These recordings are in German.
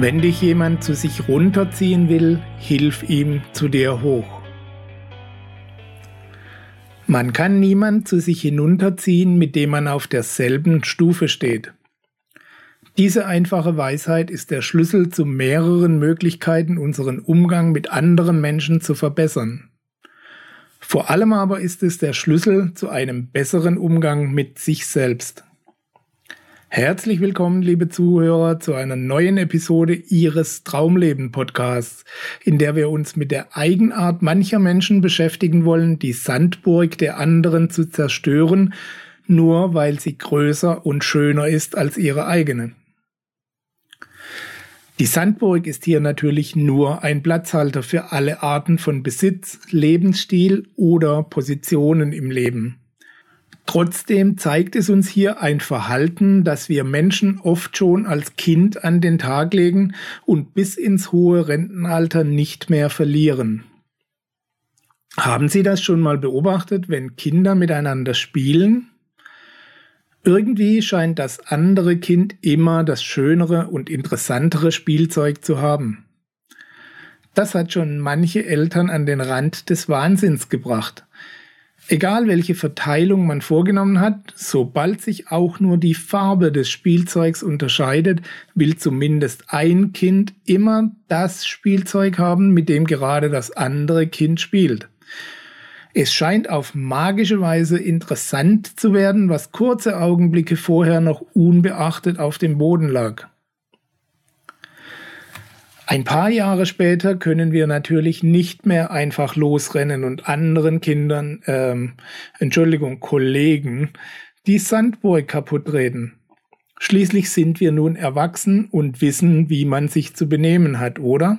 Wenn dich jemand zu sich runterziehen will, hilf ihm zu dir hoch. Man kann niemand zu sich hinunterziehen, mit dem man auf derselben Stufe steht. Diese einfache Weisheit ist der Schlüssel zu mehreren Möglichkeiten, unseren Umgang mit anderen Menschen zu verbessern. Vor allem aber ist es der Schlüssel zu einem besseren Umgang mit sich selbst. Herzlich willkommen, liebe Zuhörer, zu einer neuen Episode Ihres Traumleben Podcasts, in der wir uns mit der Eigenart mancher Menschen beschäftigen wollen, die Sandburg der anderen zu zerstören, nur weil sie größer und schöner ist als ihre eigene. Die Sandburg ist hier natürlich nur ein Platzhalter für alle Arten von Besitz, Lebensstil oder Positionen im Leben. Trotzdem zeigt es uns hier ein Verhalten, das wir Menschen oft schon als Kind an den Tag legen und bis ins hohe Rentenalter nicht mehr verlieren. Haben Sie das schon mal beobachtet, wenn Kinder miteinander spielen? Irgendwie scheint das andere Kind immer das schönere und interessantere Spielzeug zu haben. Das hat schon manche Eltern an den Rand des Wahnsinns gebracht. Egal welche Verteilung man vorgenommen hat, sobald sich auch nur die Farbe des Spielzeugs unterscheidet, will zumindest ein Kind immer das Spielzeug haben, mit dem gerade das andere Kind spielt. Es scheint auf magische Weise interessant zu werden, was kurze Augenblicke vorher noch unbeachtet auf dem Boden lag. Ein paar Jahre später können wir natürlich nicht mehr einfach losrennen und anderen Kindern, ähm, Entschuldigung, Kollegen, die Sandburg kaputtreden. Schließlich sind wir nun erwachsen und wissen, wie man sich zu benehmen hat, oder?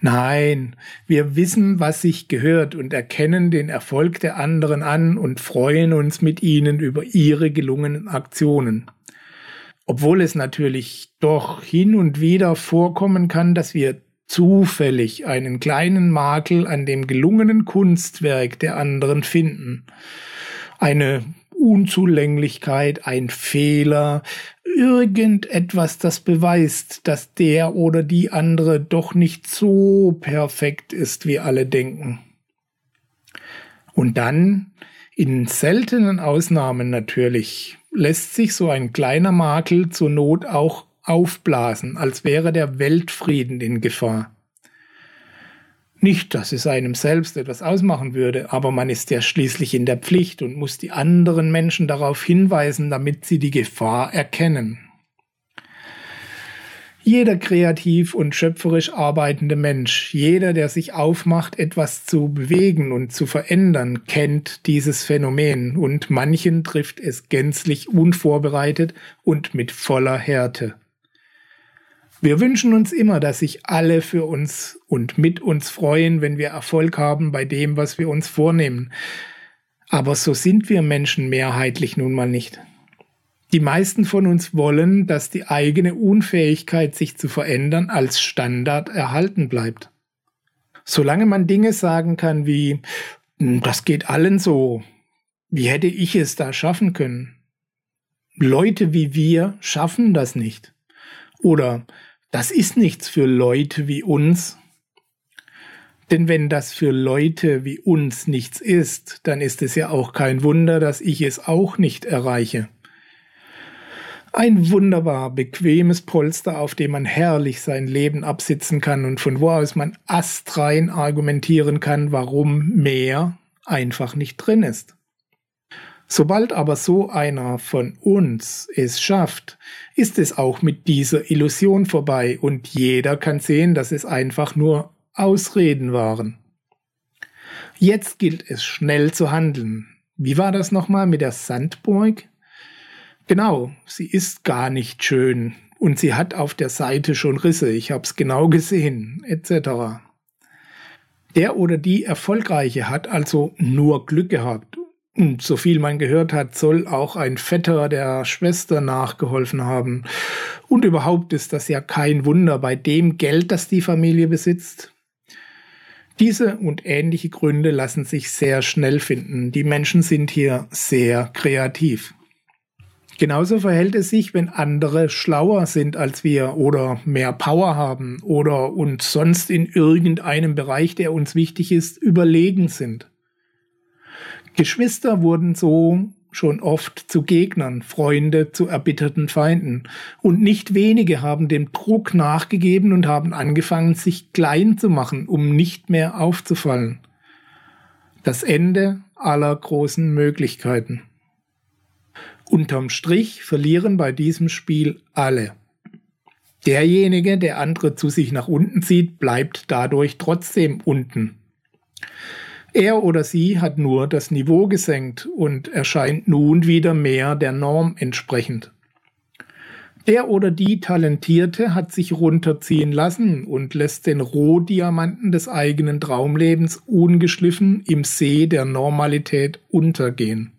Nein, wir wissen, was sich gehört und erkennen den Erfolg der anderen an und freuen uns mit ihnen über ihre gelungenen Aktionen. Obwohl es natürlich doch hin und wieder vorkommen kann, dass wir zufällig einen kleinen Makel an dem gelungenen Kunstwerk der anderen finden. Eine Unzulänglichkeit, ein Fehler, irgendetwas, das beweist, dass der oder die andere doch nicht so perfekt ist, wie alle denken. Und dann, in seltenen Ausnahmen natürlich, lässt sich so ein kleiner Makel zur Not auch aufblasen, als wäre der Weltfrieden in Gefahr. Nicht, dass es einem selbst etwas ausmachen würde, aber man ist ja schließlich in der Pflicht und muss die anderen Menschen darauf hinweisen, damit sie die Gefahr erkennen. Jeder kreativ und schöpferisch arbeitende Mensch, jeder, der sich aufmacht, etwas zu bewegen und zu verändern, kennt dieses Phänomen und manchen trifft es gänzlich unvorbereitet und mit voller Härte. Wir wünschen uns immer, dass sich alle für uns und mit uns freuen, wenn wir Erfolg haben bei dem, was wir uns vornehmen. Aber so sind wir Menschen mehrheitlich nun mal nicht. Die meisten von uns wollen, dass die eigene Unfähigkeit, sich zu verändern, als Standard erhalten bleibt. Solange man Dinge sagen kann wie, hm, das geht allen so, wie hätte ich es da schaffen können? Leute wie wir schaffen das nicht. Oder das ist nichts für Leute wie uns. Denn wenn das für Leute wie uns nichts ist, dann ist es ja auch kein Wunder, dass ich es auch nicht erreiche. Ein wunderbar bequemes Polster, auf dem man herrlich sein Leben absitzen kann und von wo aus man astrein argumentieren kann, warum mehr einfach nicht drin ist. Sobald aber so einer von uns es schafft, ist es auch mit dieser Illusion vorbei und jeder kann sehen, dass es einfach nur Ausreden waren. Jetzt gilt es schnell zu handeln. Wie war das nochmal mit der Sandburg? Genau, sie ist gar nicht schön, und sie hat auf der Seite schon Risse, ich habe es genau gesehen, etc. Der oder die Erfolgreiche hat also nur Glück gehabt. Und so viel man gehört hat, soll auch ein Vetter der Schwester nachgeholfen haben. Und überhaupt ist das ja kein Wunder bei dem Geld, das die Familie besitzt. Diese und ähnliche Gründe lassen sich sehr schnell finden. Die Menschen sind hier sehr kreativ. Genauso verhält es sich, wenn andere schlauer sind als wir oder mehr Power haben oder uns sonst in irgendeinem Bereich, der uns wichtig ist, überlegen sind. Geschwister wurden so schon oft zu Gegnern, Freunde zu erbitterten Feinden. Und nicht wenige haben dem Druck nachgegeben und haben angefangen, sich klein zu machen, um nicht mehr aufzufallen. Das Ende aller großen Möglichkeiten. Unterm Strich verlieren bei diesem Spiel alle. Derjenige, der andere zu sich nach unten zieht, bleibt dadurch trotzdem unten. Er oder sie hat nur das Niveau gesenkt und erscheint nun wieder mehr der Norm entsprechend. Der oder die Talentierte hat sich runterziehen lassen und lässt den Rohdiamanten des eigenen Traumlebens ungeschliffen im See der Normalität untergehen.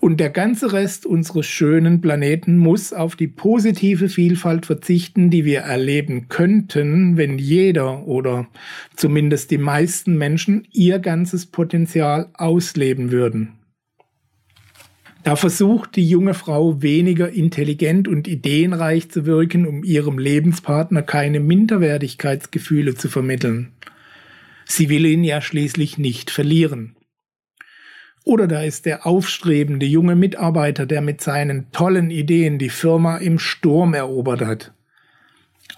Und der ganze Rest unseres schönen Planeten muss auf die positive Vielfalt verzichten, die wir erleben könnten, wenn jeder oder zumindest die meisten Menschen ihr ganzes Potenzial ausleben würden. Da versucht die junge Frau weniger intelligent und ideenreich zu wirken, um ihrem Lebenspartner keine Minderwertigkeitsgefühle zu vermitteln. Sie will ihn ja schließlich nicht verlieren. Oder da ist der aufstrebende junge Mitarbeiter, der mit seinen tollen Ideen die Firma im Sturm erobert hat.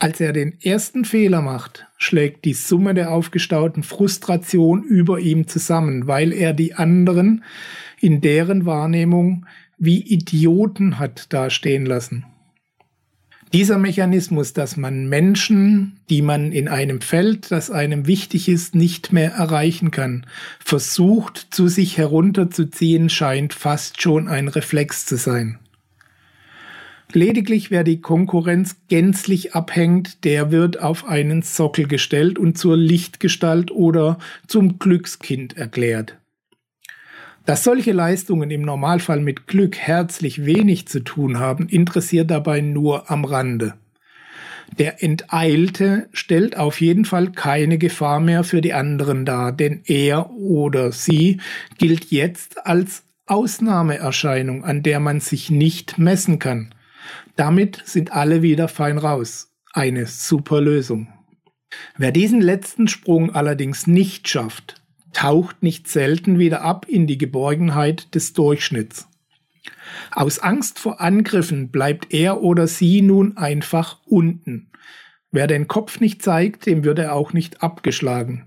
Als er den ersten Fehler macht, schlägt die Summe der aufgestauten Frustration über ihm zusammen, weil er die anderen in deren Wahrnehmung wie Idioten hat dastehen lassen. Dieser Mechanismus, dass man Menschen, die man in einem Feld, das einem wichtig ist, nicht mehr erreichen kann, versucht zu sich herunterzuziehen, scheint fast schon ein Reflex zu sein. Lediglich wer die Konkurrenz gänzlich abhängt, der wird auf einen Sockel gestellt und zur Lichtgestalt oder zum Glückskind erklärt. Dass solche Leistungen im Normalfall mit Glück herzlich wenig zu tun haben, interessiert dabei nur am Rande. Der Enteilte stellt auf jeden Fall keine Gefahr mehr für die anderen dar, denn er oder sie gilt jetzt als Ausnahmeerscheinung, an der man sich nicht messen kann. Damit sind alle wieder fein raus. Eine super Lösung. Wer diesen letzten Sprung allerdings nicht schafft, taucht nicht selten wieder ab in die Geborgenheit des Durchschnitts. Aus Angst vor Angriffen bleibt er oder sie nun einfach unten. Wer den Kopf nicht zeigt, dem wird er auch nicht abgeschlagen.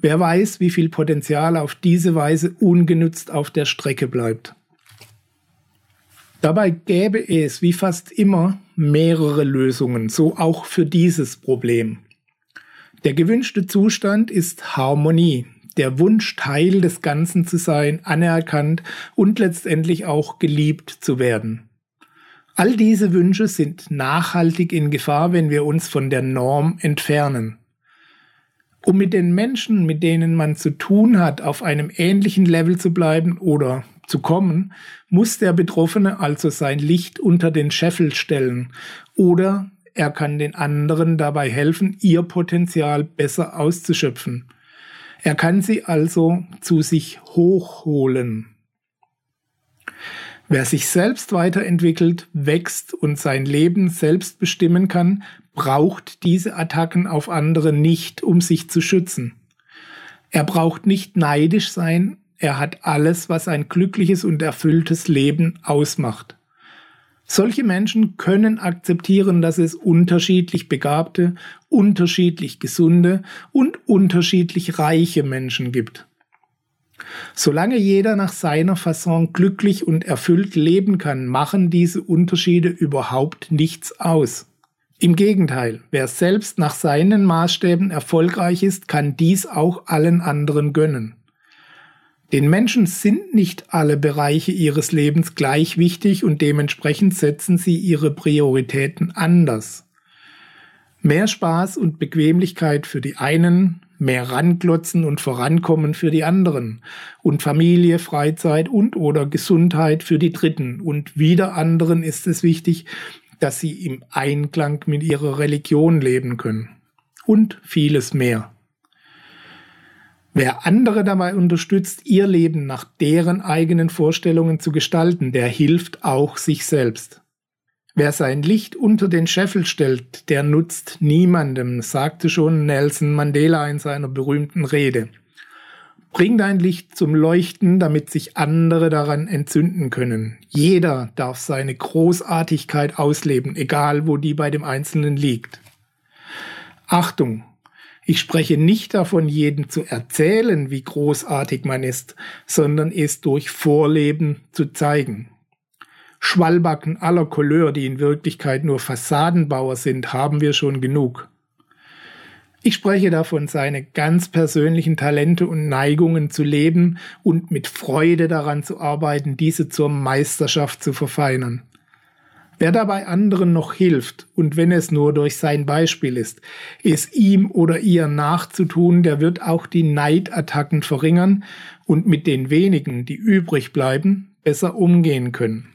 Wer weiß, wie viel Potenzial auf diese Weise ungenützt auf der Strecke bleibt. Dabei gäbe es wie fast immer mehrere Lösungen, so auch für dieses Problem. Der gewünschte Zustand ist Harmonie, der Wunsch, Teil des Ganzen zu sein, anerkannt und letztendlich auch geliebt zu werden. All diese Wünsche sind nachhaltig in Gefahr, wenn wir uns von der Norm entfernen. Um mit den Menschen, mit denen man zu tun hat, auf einem ähnlichen Level zu bleiben oder zu kommen, muss der Betroffene also sein Licht unter den Scheffel stellen oder er kann den anderen dabei helfen, ihr Potenzial besser auszuschöpfen. Er kann sie also zu sich hochholen. Wer sich selbst weiterentwickelt, wächst und sein Leben selbst bestimmen kann, braucht diese Attacken auf andere nicht, um sich zu schützen. Er braucht nicht neidisch sein, er hat alles, was ein glückliches und erfülltes Leben ausmacht. Solche Menschen können akzeptieren, dass es unterschiedlich begabte, unterschiedlich gesunde und unterschiedlich reiche Menschen gibt. Solange jeder nach seiner Fasson glücklich und erfüllt leben kann, machen diese Unterschiede überhaupt nichts aus. Im Gegenteil, wer selbst nach seinen Maßstäben erfolgreich ist, kann dies auch allen anderen gönnen. Den Menschen sind nicht alle Bereiche ihres Lebens gleich wichtig und dementsprechend setzen sie ihre Prioritäten anders. Mehr Spaß und Bequemlichkeit für die einen, mehr Ranklotzen und Vorankommen für die anderen und Familie, Freizeit und oder Gesundheit für die Dritten und wieder anderen ist es wichtig, dass sie im Einklang mit ihrer Religion leben können und vieles mehr. Wer andere dabei unterstützt, ihr Leben nach deren eigenen Vorstellungen zu gestalten, der hilft auch sich selbst. Wer sein Licht unter den Scheffel stellt, der nutzt niemandem, sagte schon Nelson Mandela in seiner berühmten Rede. Bring dein Licht zum Leuchten, damit sich andere daran entzünden können. Jeder darf seine Großartigkeit ausleben, egal wo die bei dem Einzelnen liegt. Achtung, ich spreche nicht davon, jedem zu erzählen, wie großartig man ist, sondern es durch Vorleben zu zeigen. Schwallbacken aller Couleur, die in Wirklichkeit nur Fassadenbauer sind, haben wir schon genug. Ich spreche davon, seine ganz persönlichen Talente und Neigungen zu leben und mit Freude daran zu arbeiten, diese zur Meisterschaft zu verfeinern. Wer dabei anderen noch hilft, und wenn es nur durch sein Beispiel ist, es ihm oder ihr nachzutun, der wird auch die Neidattacken verringern und mit den wenigen, die übrig bleiben, besser umgehen können.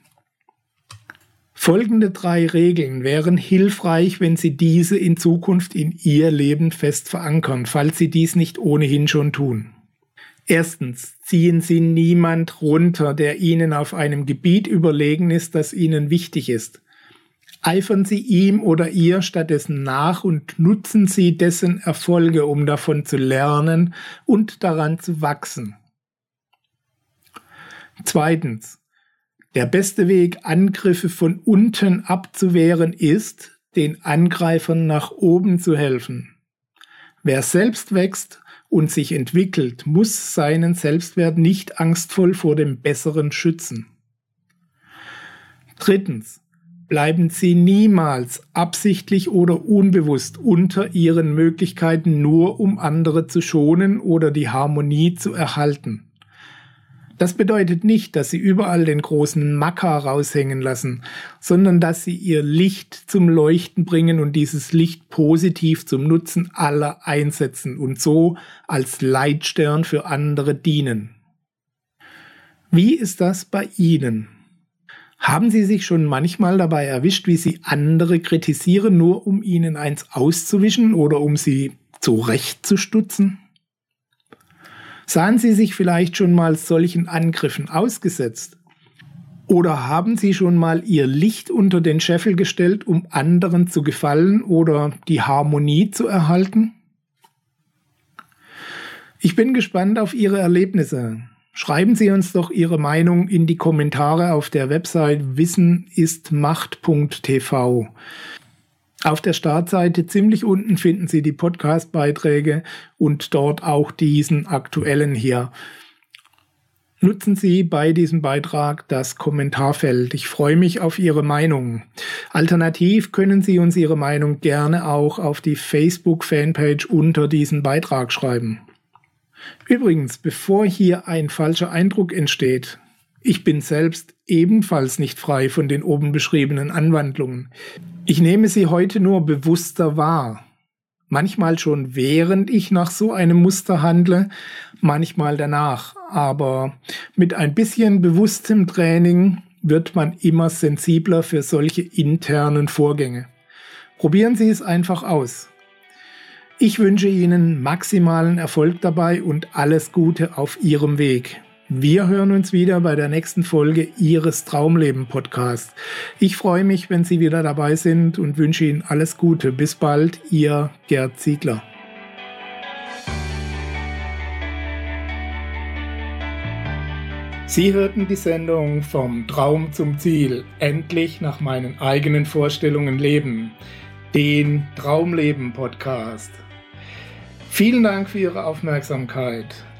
Folgende drei Regeln wären hilfreich, wenn Sie diese in Zukunft in Ihr Leben fest verankern, falls Sie dies nicht ohnehin schon tun. Erstens, ziehen Sie niemand runter, der Ihnen auf einem Gebiet überlegen ist, das Ihnen wichtig ist. Eifern Sie ihm oder ihr stattdessen nach und nutzen Sie dessen Erfolge, um davon zu lernen und daran zu wachsen. Zweitens, der beste Weg, Angriffe von unten abzuwehren, ist, den Angreifern nach oben zu helfen. Wer selbst wächst und sich entwickelt, muss seinen Selbstwert nicht angstvoll vor dem Besseren schützen. Drittens. Bleiben Sie niemals absichtlich oder unbewusst unter Ihren Möglichkeiten nur um andere zu schonen oder die Harmonie zu erhalten. Das bedeutet nicht, dass sie überall den großen Macker raushängen lassen, sondern dass sie ihr Licht zum Leuchten bringen und dieses Licht positiv zum Nutzen aller einsetzen und so als Leitstern für andere dienen. Wie ist das bei Ihnen? Haben Sie sich schon manchmal dabei erwischt, wie Sie andere kritisieren, nur um ihnen eins auszuwischen oder um sie zurechtzustutzen? Sahen Sie sich vielleicht schon mal solchen Angriffen ausgesetzt? Oder haben Sie schon mal Ihr Licht unter den Scheffel gestellt, um anderen zu gefallen oder die Harmonie zu erhalten? Ich bin gespannt auf Ihre Erlebnisse. Schreiben Sie uns doch Ihre Meinung in die Kommentare auf der Website wissenistmacht.tv. Auf der Startseite ziemlich unten finden Sie die Podcast-Beiträge und dort auch diesen aktuellen hier. Nutzen Sie bei diesem Beitrag das Kommentarfeld. Ich freue mich auf Ihre Meinung. Alternativ können Sie uns Ihre Meinung gerne auch auf die Facebook-Fanpage unter diesen Beitrag schreiben. Übrigens, bevor hier ein falscher Eindruck entsteht, ich bin selbst ebenfalls nicht frei von den oben beschriebenen Anwandlungen. Ich nehme sie heute nur bewusster wahr. Manchmal schon während ich nach so einem Muster handle, manchmal danach. Aber mit ein bisschen bewusstem Training wird man immer sensibler für solche internen Vorgänge. Probieren Sie es einfach aus. Ich wünsche Ihnen maximalen Erfolg dabei und alles Gute auf Ihrem Weg. Wir hören uns wieder bei der nächsten Folge Ihres Traumleben Podcast. Ich freue mich, wenn Sie wieder dabei sind und wünsche Ihnen alles Gute. Bis bald, Ihr Gerd Ziegler. Sie hörten die Sendung Vom Traum zum Ziel, endlich nach meinen eigenen Vorstellungen leben, den Traumleben Podcast. Vielen Dank für Ihre Aufmerksamkeit.